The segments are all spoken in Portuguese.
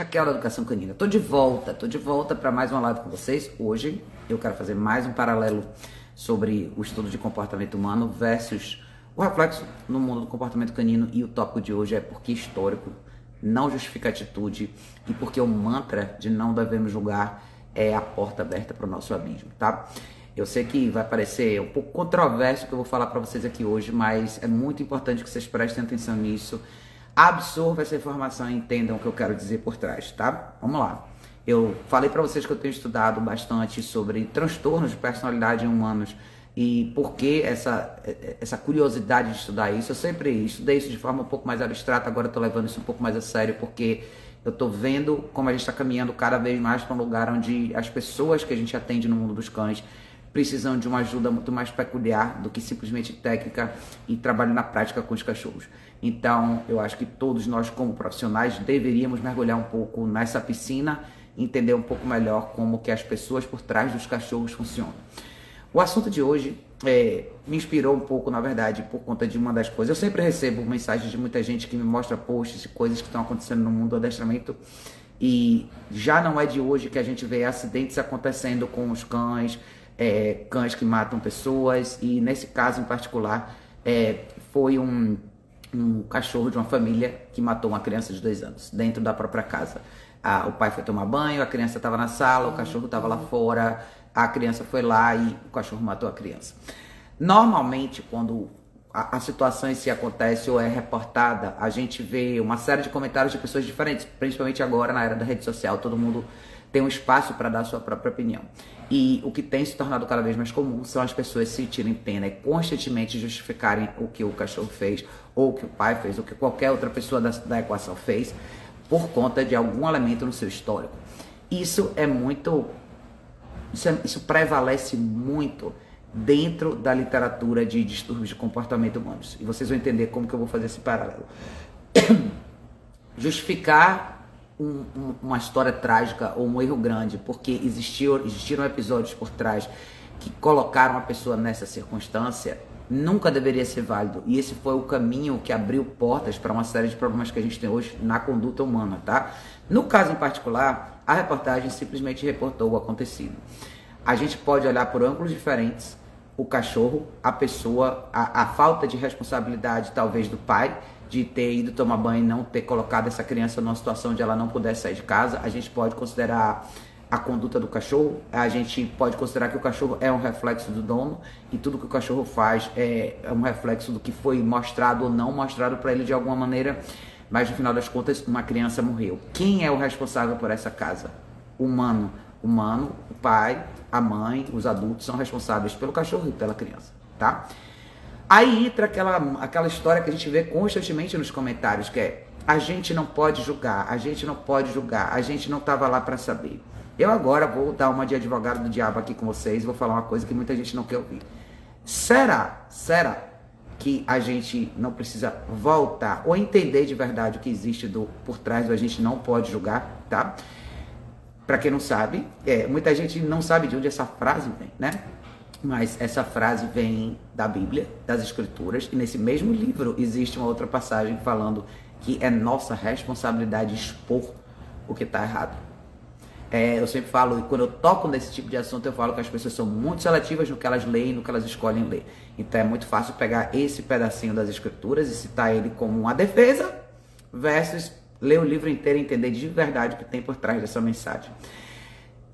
Raquel da Educação Canina. Tô de volta, tô de volta para mais uma live com vocês. Hoje eu quero fazer mais um paralelo sobre o estudo de comportamento humano versus o reflexo no mundo do comportamento canino e o tópico de hoje é porque histórico não justifica atitude e porque o mantra de não devemos julgar é a porta aberta para o nosso abismo, tá? Eu sei que vai parecer um pouco controverso o que eu vou falar para vocês aqui hoje, mas é muito importante que vocês prestem atenção nisso absorva essa informação e entendam o que eu quero dizer por trás, tá? Vamos lá. Eu falei para vocês que eu tenho estudado bastante sobre transtornos de personalidade em humanos e por que essa, essa curiosidade de estudar isso. Eu sempre estudei isso de forma um pouco mais abstrata, agora estou levando isso um pouco mais a sério porque eu estou vendo como a gente está caminhando cada vez mais para um lugar onde as pessoas que a gente atende no mundo dos cães precisam de uma ajuda muito mais peculiar do que simplesmente técnica e trabalho na prática com os cachorros. Então, eu acho que todos nós, como profissionais, deveríamos mergulhar um pouco nessa piscina, entender um pouco melhor como que as pessoas por trás dos cachorros funcionam. O assunto de hoje é, me inspirou um pouco, na verdade, por conta de uma das coisas. Eu sempre recebo mensagens de muita gente que me mostra posts e coisas que estão acontecendo no mundo do adestramento. E já não é de hoje que a gente vê acidentes acontecendo com os cães, é, cães que matam pessoas. E nesse caso em particular, é, foi um um cachorro de uma família que matou uma criança de dois anos dentro da própria casa. O pai foi tomar banho, a criança estava na sala, o cachorro estava lá fora, a criança foi lá e o cachorro matou a criança. Normalmente, quando a, a situação em acontece ou é reportada, a gente vê uma série de comentários de pessoas diferentes, principalmente agora na era da rede social, todo mundo tem um espaço para dar sua própria opinião. E o que tem se tornado cada vez mais comum são as pessoas sentirem pena e constantemente justificarem o que o cachorro fez, ou o que o pai fez, ou o que qualquer outra pessoa da, da equação fez, por conta de algum elemento no seu histórico. Isso é muito. Isso, é, isso prevalece muito dentro da literatura de distúrbios de comportamento humanos. E vocês vão entender como que eu vou fazer esse paralelo. Justificar um, um, uma história trágica ou um erro grande, porque existiu, existiram episódios por trás que colocaram a pessoa nessa circunstância, nunca deveria ser válido. E esse foi o caminho que abriu portas para uma série de problemas que a gente tem hoje na conduta humana, tá? No caso em particular, a reportagem simplesmente reportou o acontecido. A gente pode olhar por ângulos diferentes, o cachorro, a pessoa, a, a falta de responsabilidade talvez do pai de ter ido tomar banho e não ter colocado essa criança numa situação onde ela não pudesse sair de casa. A gente pode considerar a conduta do cachorro, a gente pode considerar que o cachorro é um reflexo do dono e tudo que o cachorro faz é, é um reflexo do que foi mostrado ou não mostrado para ele de alguma maneira, mas no final das contas uma criança morreu. Quem é o responsável por essa casa? Humano. Humano, o pai, a mãe, os adultos são responsáveis pelo cachorro e pela criança, tá? Aí entra aquela, aquela história que a gente vê constantemente nos comentários, que é a gente não pode julgar, a gente não pode julgar, a gente não estava lá para saber. Eu agora vou dar uma de advogado do diabo aqui com vocês, vou falar uma coisa que muita gente não quer ouvir. Será, será que a gente não precisa voltar ou entender de verdade o que existe do, por trás do a gente não pode julgar, tá? Para quem não sabe, é, muita gente não sabe de onde essa frase vem, né? Mas essa frase vem da Bíblia, das Escrituras, e nesse mesmo livro existe uma outra passagem falando que é nossa responsabilidade expor o que está errado. É, eu sempre falo, e quando eu toco nesse tipo de assunto, eu falo que as pessoas são muito seletivas no que elas leem, no que elas escolhem ler. Então é muito fácil pegar esse pedacinho das Escrituras e citar ele como uma defesa, versus ler o livro inteiro e entender de verdade o que tem por trás dessa mensagem.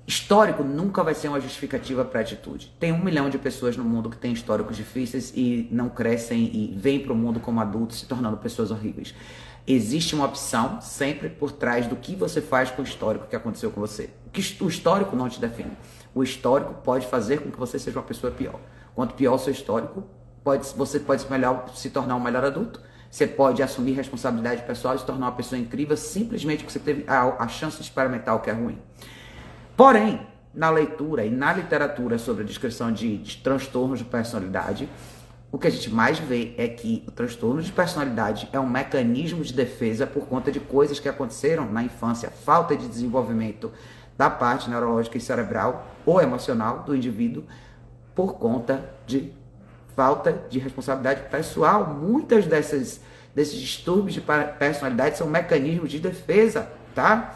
Histórico nunca vai ser uma justificativa para atitude. Tem um milhão de pessoas no mundo que têm históricos difíceis e não crescem e vêm para o mundo como adultos se tornando pessoas horríveis. Existe uma opção sempre por trás do que você faz com o histórico que aconteceu com você. O histórico não te define. O histórico pode fazer com que você seja uma pessoa pior. Quanto pior o seu histórico, pode, você pode se, melhor, se tornar um melhor adulto. Você pode assumir responsabilidade pessoal e se tornar uma pessoa incrível simplesmente porque você teve a, a chance de experimentar o que é ruim. Porém, na leitura e na literatura sobre a descrição de, de transtornos de personalidade, o que a gente mais vê é que o transtorno de personalidade é um mecanismo de defesa por conta de coisas que aconteceram na infância, falta de desenvolvimento da parte neurológica e cerebral ou emocional do indivíduo por conta de falta de responsabilidade pessoal. Muitas dessas desses distúrbios de personalidade são mecanismos de defesa, tá?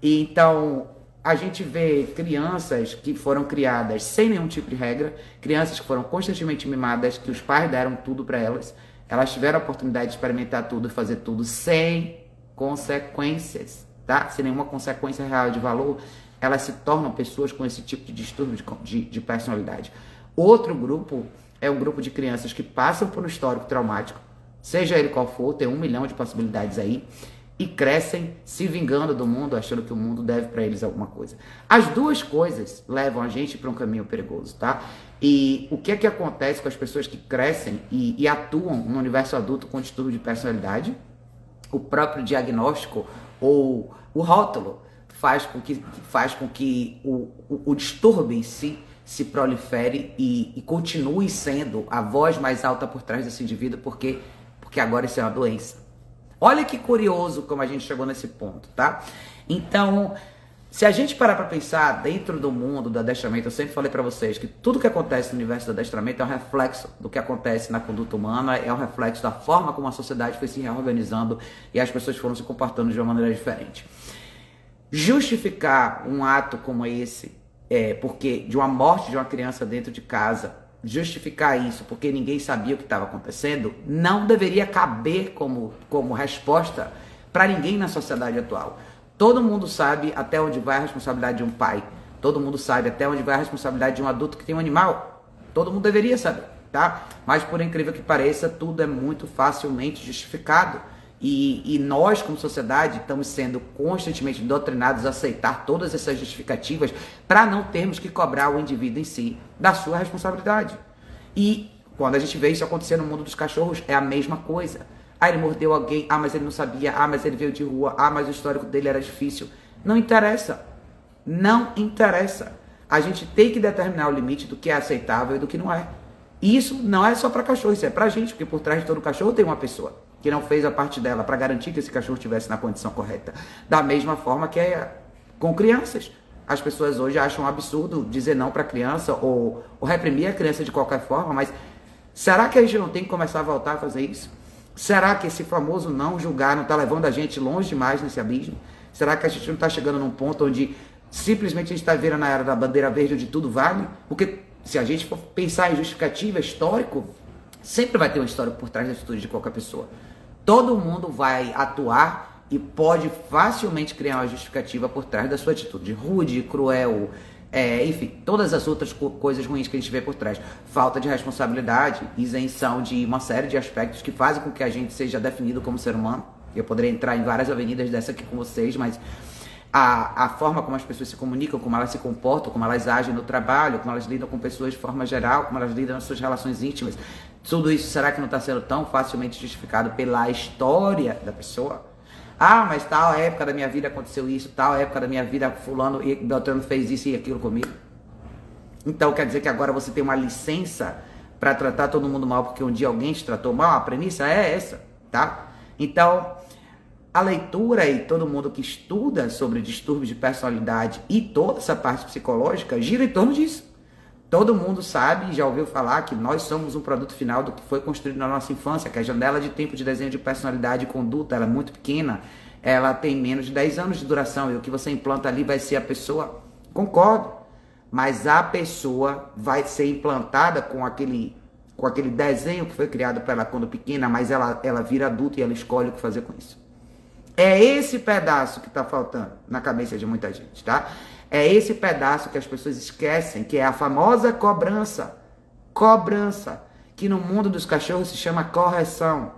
E então a gente vê crianças que foram criadas sem nenhum tipo de regra, crianças que foram constantemente mimadas, que os pais deram tudo para elas, elas tiveram a oportunidade de experimentar tudo fazer tudo sem consequências, tá? Sem nenhuma consequência real de valor, elas se tornam pessoas com esse tipo de distúrbio de, de, de personalidade. Outro grupo é um grupo de crianças que passam por um histórico traumático, seja ele qual for, tem um milhão de possibilidades aí, e crescem se vingando do mundo, achando que o mundo deve para eles alguma coisa. As duas coisas levam a gente para um caminho perigoso, tá? E o que é que acontece com as pessoas que crescem e, e atuam no universo adulto com distúrbio de personalidade? O próprio diagnóstico ou o rótulo faz com que, faz com que o, o, o distúrbio em si se prolifere e, e, continue sendo a voz mais alta por trás desse indivíduo, porque, porque agora isso é uma doença. Olha que curioso como a gente chegou nesse ponto, tá? Então, se a gente parar para pensar dentro do mundo do adestramento, eu sempre falei para vocês que tudo que acontece no universo do adestramento é um reflexo do que acontece na conduta humana, é um reflexo da forma como a sociedade foi se reorganizando e as pessoas foram se comportando de uma maneira diferente. Justificar um ato como esse, é, porque de uma morte de uma criança dentro de casa, justificar isso porque ninguém sabia o que estava acontecendo, não deveria caber como, como resposta para ninguém na sociedade atual. Todo mundo sabe até onde vai a responsabilidade de um pai. Todo mundo sabe até onde vai a responsabilidade de um adulto que tem um animal. Todo mundo deveria saber, tá? Mas por incrível que pareça, tudo é muito facilmente justificado. E, e, nós, como sociedade, estamos sendo constantemente doutrinados a aceitar todas essas justificativas para não termos que cobrar o indivíduo em si da sua responsabilidade. E quando a gente vê isso acontecer no mundo dos cachorros, é a mesma coisa. Ah, ele mordeu alguém, ah, mas ele não sabia, ah, mas ele veio de rua, ah, mas o histórico dele era difícil. Não interessa. Não interessa. A gente tem que determinar o limite do que é aceitável e do que não é. E isso não é só para cachorro, isso é para gente, porque por trás de todo cachorro tem uma pessoa que não fez a parte dela para garantir que esse cachorro estivesse na condição correta. Da mesma forma que é com crianças. As pessoas hoje acham um absurdo dizer não para a criança ou, ou reprimir a criança de qualquer forma, mas será que a gente não tem que começar a voltar a fazer isso? Será que esse famoso não julgar não está levando a gente longe demais nesse abismo? Será que a gente não está chegando num ponto onde simplesmente a gente está vendo na era da bandeira verde onde tudo vale? Porque se a gente for pensar em justificativa, histórico, sempre vai ter uma história por trás da atitude de qualquer pessoa. Todo mundo vai atuar e pode facilmente criar uma justificativa por trás da sua atitude rude, cruel, é, enfim, todas as outras co coisas ruins que a gente vê por trás. Falta de responsabilidade, isenção de uma série de aspectos que fazem com que a gente seja definido como ser humano. Eu poderia entrar em várias avenidas dessa aqui com vocês, mas a, a forma como as pessoas se comunicam, como elas se comportam, como elas agem no trabalho, como elas lidam com pessoas de forma geral, como elas lidam nas suas relações íntimas, tudo isso será que não está sendo tão facilmente justificado pela história da pessoa? Ah, mas tal época da minha vida aconteceu isso, tal época da minha vida fulano e Beltrano fez isso e aquilo comigo. Então quer dizer que agora você tem uma licença para tratar todo mundo mal porque um dia alguém te tratou mal? A premissa é essa, tá? Então, a leitura e todo mundo que estuda sobre distúrbios de personalidade e toda essa parte psicológica gira em torno disso. Todo mundo sabe já ouviu falar que nós somos um produto final do que foi construído na nossa infância, que a janela de tempo de desenho de personalidade e conduta é muito pequena, ela tem menos de 10 anos de duração e o que você implanta ali vai ser a pessoa. Concordo, mas a pessoa vai ser implantada com aquele com aquele desenho que foi criado para ela quando pequena, mas ela, ela vira adulta e ela escolhe o que fazer com isso. É esse pedaço que está faltando na cabeça de muita gente, tá? É esse pedaço que as pessoas esquecem, que é a famosa cobrança. Cobrança, que no mundo dos cachorros se chama correção.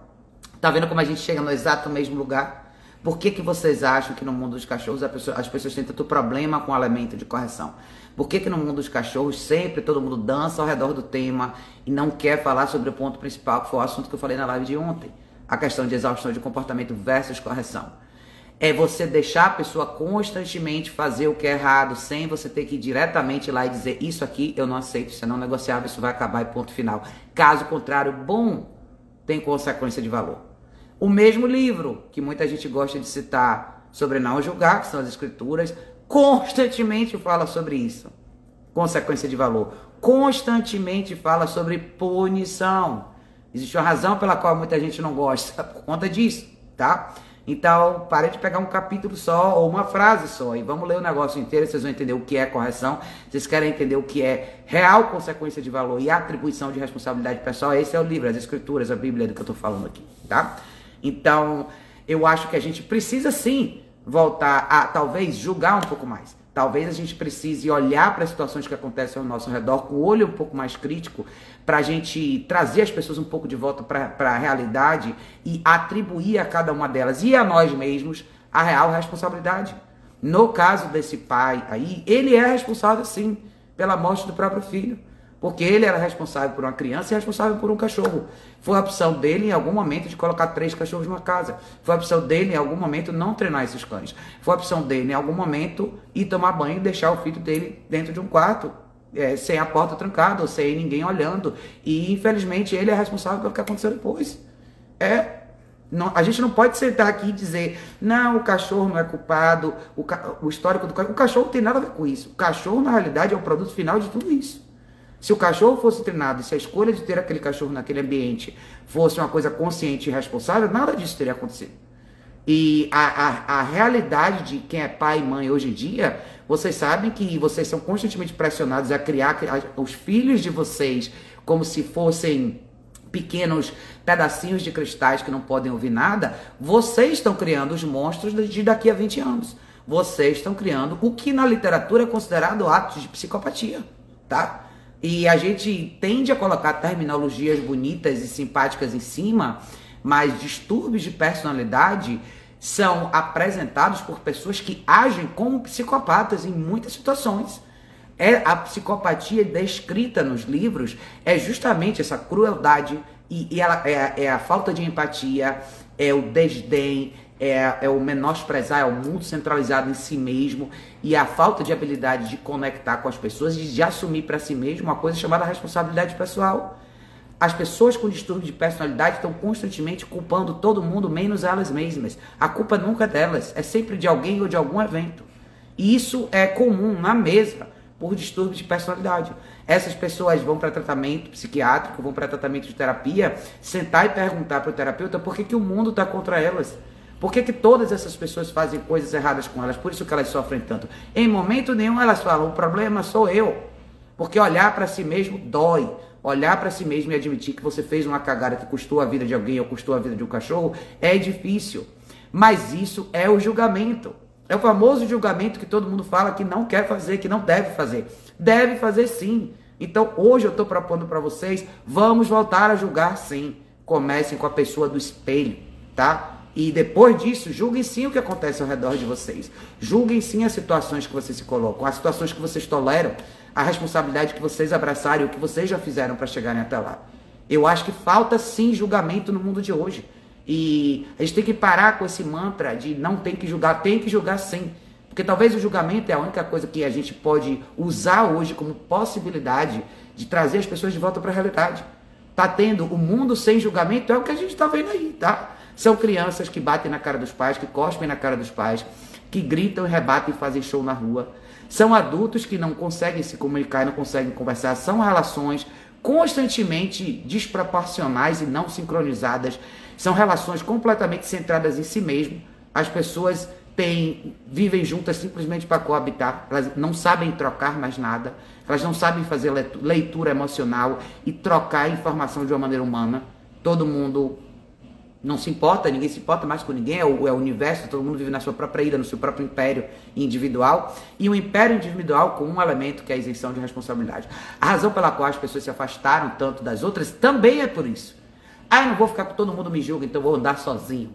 Tá vendo como a gente chega no exato mesmo lugar? Por que, que vocês acham que no mundo dos cachorros pessoa, as pessoas têm tanto problema com o elemento de correção? Por que, que no mundo dos cachorros sempre todo mundo dança ao redor do tema e não quer falar sobre o ponto principal, que foi o assunto que eu falei na live de ontem? A questão de exaustão de comportamento versus correção é você deixar a pessoa constantemente fazer o que é errado, sem você ter que ir diretamente lá e dizer isso aqui eu não aceito, isso é não negociável, isso vai acabar e ponto final. Caso contrário, bom, tem consequência de valor. O mesmo livro que muita gente gosta de citar sobre não julgar, que são as escrituras, constantemente fala sobre isso. Consequência de valor. Constantemente fala sobre punição. Existe uma razão pela qual muita gente não gosta por conta disso, tá? Então, pare de pegar um capítulo só ou uma frase só e vamos ler o negócio inteiro, vocês vão entender o que é correção. Vocês querem entender o que é real consequência de valor e atribuição de responsabilidade pessoal, esse é o livro, as escrituras, a Bíblia do que eu estou falando aqui, tá? Então, eu acho que a gente precisa sim voltar a talvez julgar um pouco mais. Talvez a gente precise olhar para as situações que acontecem ao nosso redor com o olho um pouco mais crítico, para a gente trazer as pessoas um pouco de volta para a realidade e atribuir a cada uma delas e a nós mesmos a real responsabilidade. No caso desse pai aí, ele é responsável sim pela morte do próprio filho. Porque ele era responsável por uma criança e responsável por um cachorro. Foi a opção dele em algum momento de colocar três cachorros numa casa. Foi a opção dele em algum momento não treinar esses cães. Foi a opção dele em algum momento ir tomar banho e deixar o filho dele dentro de um quarto. É, sem a porta trancada, ou sem ninguém olhando. E infelizmente ele é responsável pelo que aconteceu depois. É não, a gente não pode sentar aqui e dizer, não, o cachorro não é culpado, o, o histórico do cachorro. O cachorro não tem nada a ver com isso. O cachorro, na realidade, é o produto final de tudo isso. Se o cachorro fosse treinado, se a escolha de ter aquele cachorro naquele ambiente fosse uma coisa consciente e responsável, nada disso teria acontecido. E a, a, a realidade de quem é pai e mãe hoje em dia, vocês sabem que vocês são constantemente pressionados a criar os filhos de vocês como se fossem pequenos pedacinhos de cristais que não podem ouvir nada, vocês estão criando os monstros de daqui a 20 anos. Vocês estão criando o que na literatura é considerado atos de psicopatia, tá? E a gente tende a colocar terminologias bonitas e simpáticas em cima, mas distúrbios de personalidade são apresentados por pessoas que agem como psicopatas em muitas situações. É a psicopatia descrita nos livros é justamente essa crueldade e, e ela é, é a falta de empatia, é o desdém, é, é o menosprezar, é o mundo centralizado em si mesmo e a falta de habilidade de conectar com as pessoas e de assumir para si mesmo uma coisa chamada responsabilidade pessoal. As pessoas com distúrbio de personalidade estão constantemente culpando todo mundo, menos elas mesmas. A culpa nunca é delas, é sempre de alguém ou de algum evento. E isso é comum na mesa por distúrbio de personalidade. Essas pessoas vão para tratamento psiquiátrico, vão para tratamento de terapia, sentar e perguntar para o terapeuta por que, que o mundo está contra elas. Por que, que todas essas pessoas fazem coisas erradas com elas? Por isso que elas sofrem tanto. Em momento nenhum elas falam, o problema sou eu. Porque olhar para si mesmo dói. Olhar para si mesmo e admitir que você fez uma cagada que custou a vida de alguém ou custou a vida de um cachorro é difícil. Mas isso é o julgamento. É o famoso julgamento que todo mundo fala que não quer fazer, que não deve fazer. Deve fazer sim. Então hoje eu estou propondo para vocês, vamos voltar a julgar sim. Comecem com a pessoa do espelho, tá? E depois disso, julguem sim o que acontece ao redor de vocês. Julguem sim as situações que vocês se colocam, as situações que vocês toleram, a responsabilidade que vocês abraçarem, o que vocês já fizeram para chegarem até lá. Eu acho que falta sim julgamento no mundo de hoje. E a gente tem que parar com esse mantra de não tem que julgar, tem que julgar sim. Porque talvez o julgamento é a única coisa que a gente pode usar hoje como possibilidade de trazer as pessoas de volta para a realidade. Tá tendo o mundo sem julgamento é o que a gente está vendo aí, tá? São crianças que batem na cara dos pais, que cospem na cara dos pais, que gritam, rebatem e fazem show na rua. São adultos que não conseguem se comunicar não conseguem conversar. São relações constantemente desproporcionais e não sincronizadas. São relações completamente centradas em si mesmo. As pessoas têm, vivem juntas simplesmente para coabitar. Elas não sabem trocar mais nada. Elas não sabem fazer leitura emocional e trocar informação de uma maneira humana. Todo mundo não se importa, ninguém se importa mais com ninguém, é o, é o, universo, todo mundo vive na sua própria ida, no seu próprio império individual, e um império individual com um elemento que é a isenção de responsabilidade. A razão pela qual as pessoas se afastaram tanto das outras também é por isso. Ah, eu não vou ficar com todo mundo me julga, então vou andar sozinho.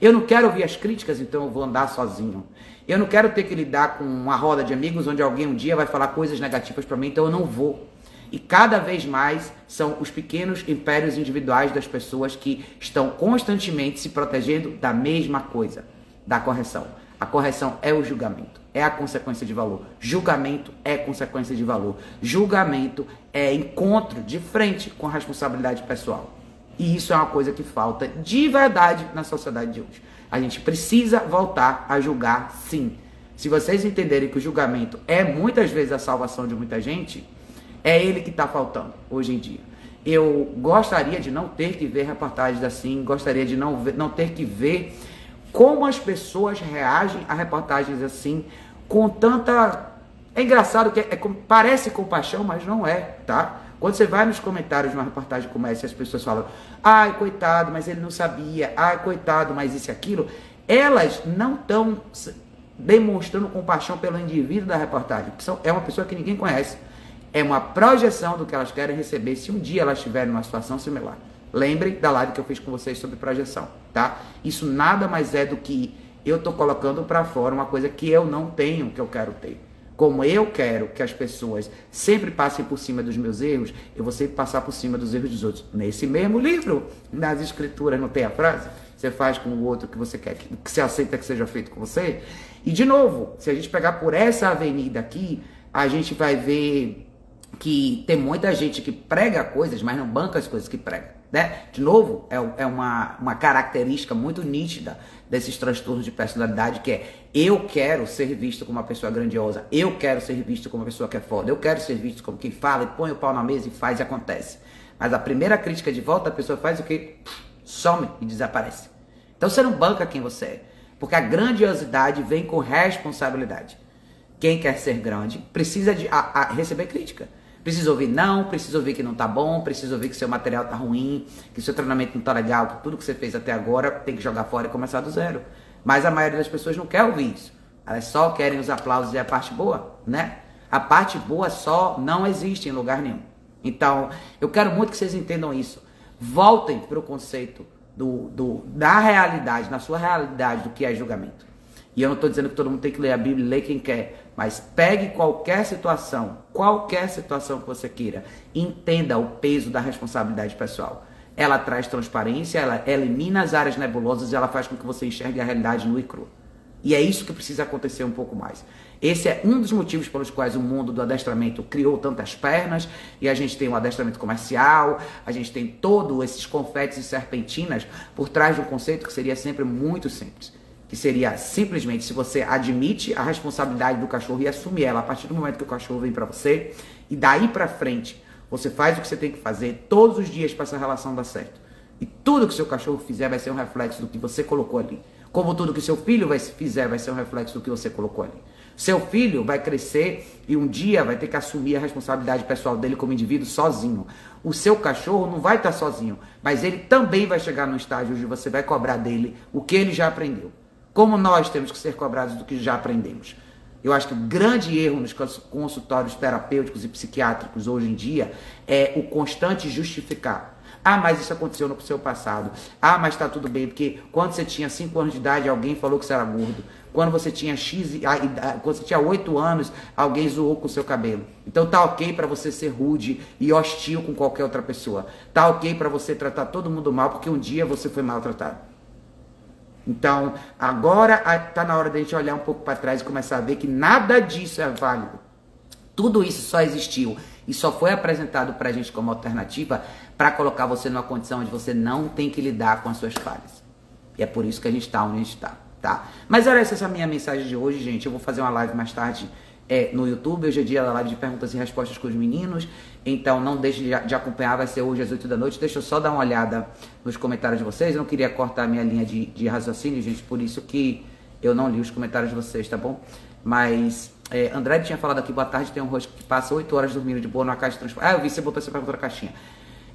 Eu não quero ouvir as críticas, então eu vou andar sozinho. Eu não quero ter que lidar com uma roda de amigos onde alguém um dia vai falar coisas negativas para mim, então eu não vou. E cada vez mais são os pequenos impérios individuais das pessoas que estão constantemente se protegendo da mesma coisa, da correção. A correção é o julgamento, é a consequência de valor. Julgamento é consequência de valor. Julgamento é encontro de frente com a responsabilidade pessoal. E isso é uma coisa que falta de verdade na sociedade de hoje. A gente precisa voltar a julgar sim. Se vocês entenderem que o julgamento é muitas vezes a salvação de muita gente, é ele que está faltando hoje em dia. Eu gostaria de não ter que ver reportagens assim, gostaria de não, ver, não ter que ver como as pessoas reagem a reportagens assim, com tanta. É engraçado que é, é, parece compaixão, mas não é, tá? Quando você vai nos comentários de uma reportagem como essa, as pessoas falam, ai, coitado, mas ele não sabia, ai, coitado, mas isso e aquilo, elas não estão demonstrando compaixão pelo indivíduo da reportagem, são, é uma pessoa que ninguém conhece. É uma projeção do que elas querem receber se um dia elas estiverem numa situação similar. Lembrem da live que eu fiz com vocês sobre projeção, tá? Isso nada mais é do que eu estou colocando para fora uma coisa que eu não tenho, que eu quero ter. Como eu quero que as pessoas sempre passem por cima dos meus erros, eu vou sempre passar por cima dos erros dos outros. Nesse mesmo livro, nas escrituras, não tem a frase? Você faz com o outro que você quer, que você aceita que seja feito com você. E de novo, se a gente pegar por essa avenida aqui, a gente vai ver que tem muita gente que prega coisas, mas não banca as coisas que prega. Né? De novo, é, é uma, uma característica muito nítida desses transtornos de personalidade que é eu quero ser visto como uma pessoa grandiosa, eu quero ser visto como uma pessoa que é foda, eu quero ser visto como quem fala e põe o pau na mesa e faz e acontece. Mas a primeira crítica de volta, a pessoa faz o que? Some e desaparece. Então você não banca quem você é. Porque a grandiosidade vem com responsabilidade. Quem quer ser grande precisa de a, a receber crítica. Precisa ouvir não, precisa ouvir que não tá bom, precisa ouvir que seu material tá ruim, que seu treinamento não tá legal, que tudo que você fez até agora tem que jogar fora e começar do zero. Mas a maioria das pessoas não quer ouvir isso. Elas só querem os aplausos e a parte boa, né? A parte boa só não existe em lugar nenhum. Então, eu quero muito que vocês entendam isso. Voltem para o conceito do, do, da realidade, na sua realidade do que é julgamento. E eu não estou dizendo que todo mundo tem que ler a Bíblia, ler quem quer. Mas pegue qualquer situação, qualquer situação que você queira, entenda o peso da responsabilidade pessoal. Ela traz transparência, ela elimina as áreas nebulosas e ela faz com que você enxergue a realidade no e cru. E é isso que precisa acontecer um pouco mais. Esse é um dos motivos pelos quais o mundo do adestramento criou tantas pernas, e a gente tem o um adestramento comercial, a gente tem todos esses confetes e serpentinas por trás de um conceito que seria sempre muito simples que seria simplesmente se você admite a responsabilidade do cachorro e assume ela a partir do momento que o cachorro vem para você e daí para frente você faz o que você tem que fazer todos os dias para essa relação dar certo. E tudo que seu cachorro fizer vai ser um reflexo do que você colocou ali. Como tudo que seu filho vai, fizer vai ser um reflexo do que você colocou ali. Seu filho vai crescer e um dia vai ter que assumir a responsabilidade pessoal dele como indivíduo sozinho. O seu cachorro não vai estar sozinho, mas ele também vai chegar no estágio onde você vai cobrar dele o que ele já aprendeu. Como nós temos que ser cobrados do que já aprendemos. Eu acho que o grande erro nos consultórios terapêuticos e psiquiátricos hoje em dia é o constante justificar. Ah, mas isso aconteceu no seu passado. Ah, mas está tudo bem, porque quando você tinha 5 anos de idade, alguém falou que você era gordo. Quando você tinha X, quando você tinha 8 anos, alguém zoou com o seu cabelo. Então tá ok para você ser rude e hostil com qualquer outra pessoa. Tá ok para você tratar todo mundo mal, porque um dia você foi maltratado. Então, agora está na hora da gente olhar um pouco para trás e começar a ver que nada disso é válido. Tudo isso só existiu e só foi apresentado para a gente como alternativa para colocar você numa condição onde você não tem que lidar com as suas falhas. E é por isso que a gente está onde a gente está, tá? Mas olha essa é a minha mensagem de hoje, gente. Eu vou fazer uma live mais tarde é, no YouTube. Hoje é dia da live de perguntas e respostas com os meninos. Então não deixe de, acompanhar, vai ser hoje às 8 da noite. Deixa eu só dar uma olhada nos comentários de vocês. Eu não queria cortar a minha linha de, de raciocínio, gente, por isso que eu não li os comentários de vocês, tá bom? Mas é, André tinha falado aqui, boa tarde, tem um rosto que passa 8 horas dormindo de boa na caixa de transporte. Ah, eu vi, você botou essa pergunta na caixinha.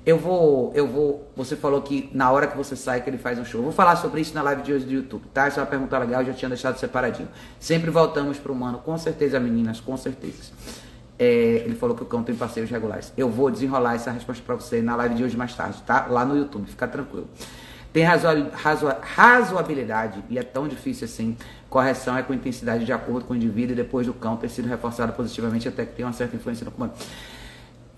Eu vou, eu vou. Você falou que na hora que você sai que ele faz um show. Vou falar sobre isso na live de hoje do YouTube, tá? Essa é uma pergunta legal, eu já tinha deixado separadinho. Sempre voltamos pro humano, com certeza, meninas, com certeza. É, ele falou que o cão tem passeios regulares. Eu vou desenrolar essa resposta para você na live de hoje mais tarde, tá? Lá no YouTube, fica tranquilo. Tem razo razo razoabilidade, e é tão difícil assim. Correção é com intensidade de acordo com o indivíduo e depois do cão ter sido reforçado positivamente até que tem uma certa influência no comando.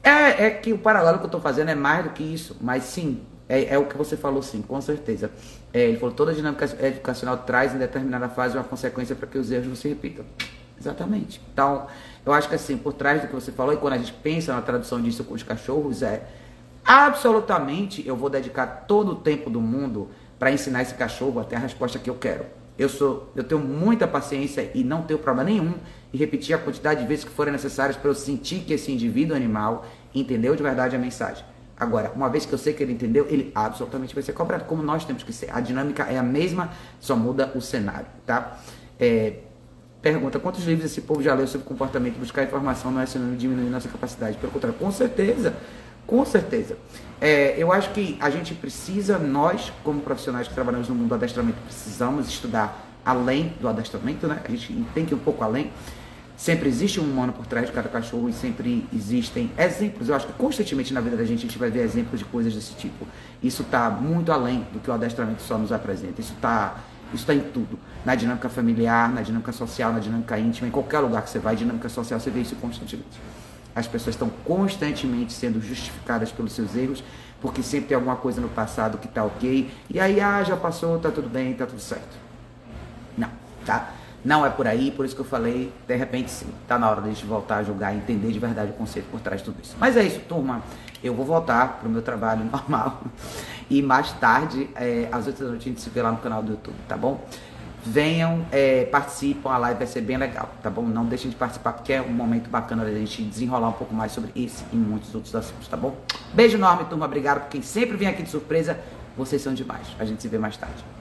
É, é que o paralelo que eu estou fazendo é mais do que isso, mas sim, é, é o que você falou sim, com certeza. É, ele falou, toda dinâmica educacional traz em determinada fase uma consequência para que os erros não se repitam. Exatamente. Então, eu acho que assim, por trás do que você falou, e quando a gente pensa na tradução disso com os cachorros, é absolutamente eu vou dedicar todo o tempo do mundo para ensinar esse cachorro até a resposta que eu quero. Eu sou, eu tenho muita paciência e não tenho problema nenhum em repetir a quantidade de vezes que forem necessárias para eu sentir que esse indivíduo animal entendeu de verdade a mensagem. Agora, uma vez que eu sei que ele entendeu, ele absolutamente vai ser cobrado, como nós temos que ser. A dinâmica é a mesma, só muda o cenário, tá? É, pergunta, quantos livros esse povo já leu sobre comportamento? Buscar informação não é sinônimo de diminuir nossa capacidade. Pelo contrário, com certeza, com certeza. É, eu acho que a gente precisa, nós, como profissionais que trabalhamos no mundo do adestramento, precisamos estudar além do adestramento, né? A gente tem que ir um pouco além. Sempre existe um humano por trás de cada cachorro e sempre existem exemplos. Eu acho que constantemente na vida da gente a gente vai ver exemplos de coisas desse tipo. Isso está muito além do que o adestramento só nos apresenta. Isso está isso tá em tudo. Na dinâmica familiar, na dinâmica social, na dinâmica íntima, em qualquer lugar que você vai, dinâmica social, você vê isso constantemente. As pessoas estão constantemente sendo justificadas pelos seus erros, porque sempre tem alguma coisa no passado que está ok. E aí, ah, já passou, tá tudo bem, tá tudo certo. Não, tá? Não é por aí, por isso que eu falei, de repente sim, tá na hora de a gente voltar a julgar, entender de verdade o conceito por trás de tudo isso. Mas é isso, turma. Eu vou voltar pro meu trabalho normal. E mais tarde, é, às 8 da noite, a gente se vê lá no canal do YouTube, tá bom? Venham, é, participam, a live vai ser bem legal, tá bom? Não deixem de participar, porque é um momento bacana da gente desenrolar um pouco mais sobre esse e muitos outros assuntos, tá bom? Beijo enorme, turma. Obrigado por quem sempre vem aqui de surpresa. Vocês são demais. A gente se vê mais tarde.